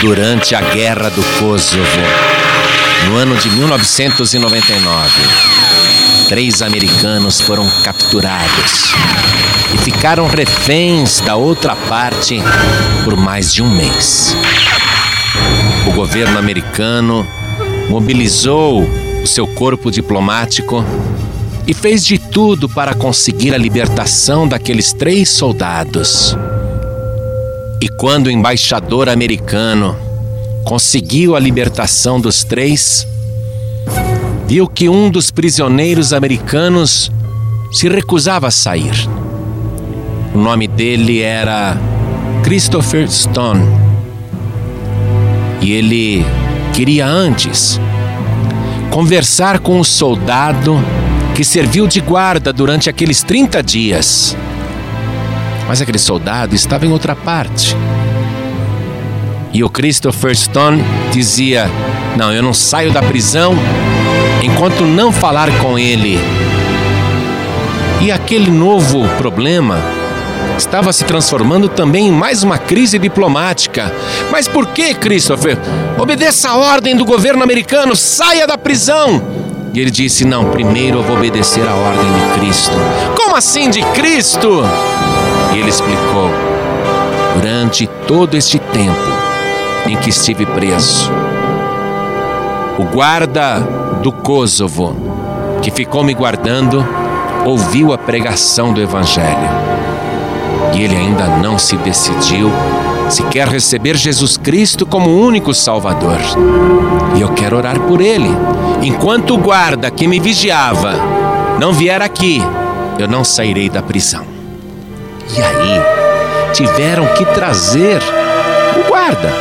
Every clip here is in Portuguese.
durante a Guerra do Kosovo, no ano de 1999. Três americanos foram capturados e ficaram reféns da outra parte por mais de um mês. O governo americano mobilizou o seu corpo diplomático e fez de tudo para conseguir a libertação daqueles três soldados. E quando o embaixador americano conseguiu a libertação dos três, viu que um dos prisioneiros americanos se recusava a sair. O nome dele era Christopher Stone. E ele queria antes conversar com o soldado que serviu de guarda durante aqueles 30 dias. Mas aquele soldado estava em outra parte. E o Christopher Stone dizia: Não, eu não saio da prisão enquanto não falar com ele. E aquele novo problema estava se transformando também em mais uma crise diplomática. Mas por que, Christopher? Obedeça a ordem do governo americano, saia da prisão. E ele disse: Não, primeiro eu vou obedecer a ordem de Cristo. Como assim de Cristo? E ele explicou: Durante todo este tempo em que estive preso, o guarda do Kosovo, que ficou me guardando, ouviu a pregação do Evangelho. E ele ainda não se decidiu se quer receber Jesus Cristo como único Salvador. E eu quero orar por ele. Enquanto o guarda que me vigiava não vier aqui, eu não sairei da prisão. E aí, tiveram que trazer o guarda,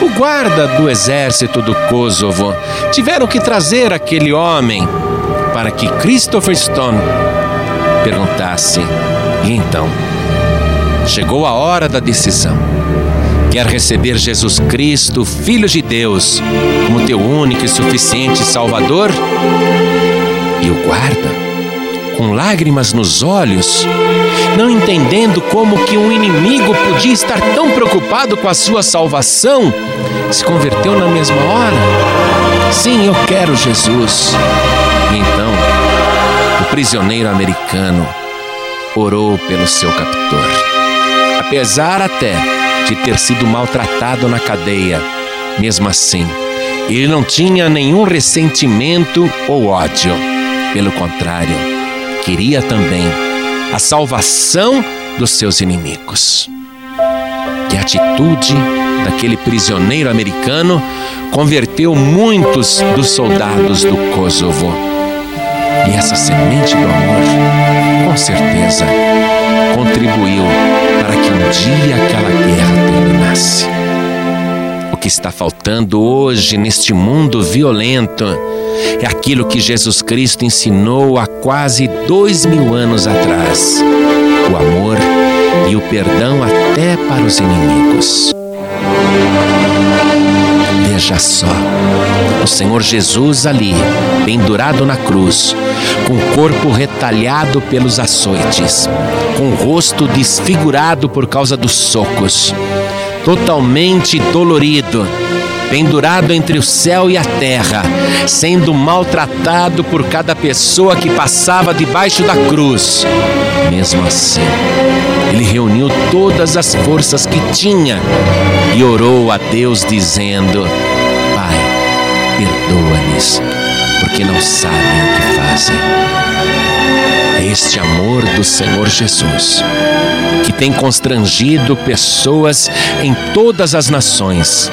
o guarda do exército do Kosovo. Tiveram que trazer aquele homem para que Christopher Stone perguntasse: e então? Chegou a hora da decisão. Quer receber Jesus Cristo, Filho de Deus, como teu único e suficiente Salvador? E o guarda, com lágrimas nos olhos, não entendendo como que um inimigo podia estar tão preocupado com a sua salvação, se converteu na mesma hora. Sim, eu quero Jesus. E então, o prisioneiro americano orou pelo seu captor. Apesar até de ter sido maltratado na cadeia, mesmo assim, ele não tinha nenhum ressentimento ou ódio. Pelo contrário, queria também a salvação dos seus inimigos. Que a atitude daquele prisioneiro americano converteu muitos dos soldados do Kosovo. E essa semente do amor, com certeza, contribuiu para que um dia aquela guerra terminasse. O que está faltando hoje neste mundo violento é aquilo que Jesus Cristo ensinou há quase dois mil anos atrás: o amor e o perdão até para os inimigos. Veja só, o Senhor Jesus ali, pendurado na cruz, com o corpo retalhado pelos açoites, com o rosto desfigurado por causa dos socos, totalmente dolorido, pendurado entre o céu e a terra, sendo maltratado por cada pessoa que passava debaixo da cruz. Mesmo assim, ele reuniu todas as forças que tinha e orou a Deus, dizendo: Pai, perdoa-lhes, porque não sabem o que fazem. É este amor do Senhor Jesus que tem constrangido pessoas em todas as nações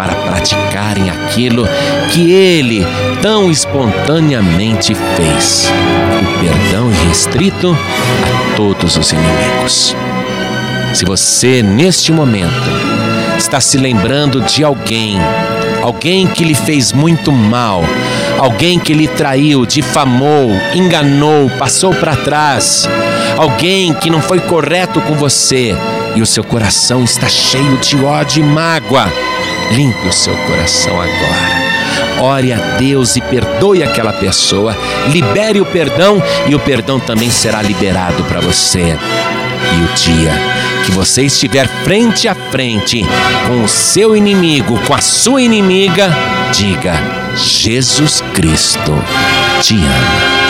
para praticarem aquilo que ele tão espontaneamente fez: o perdão irrestrito a todos os inimigos. Se você, neste momento, está se lembrando de alguém, alguém que lhe fez muito mal, alguém que lhe traiu, difamou, enganou, passou para trás, alguém que não foi correto com você e o seu coração está cheio de ódio e mágoa, Limpe o seu coração agora. Ore a Deus e perdoe aquela pessoa. Libere o perdão e o perdão também será liberado para você. E o dia que você estiver frente a frente com o seu inimigo, com a sua inimiga, diga: Jesus Cristo te ama.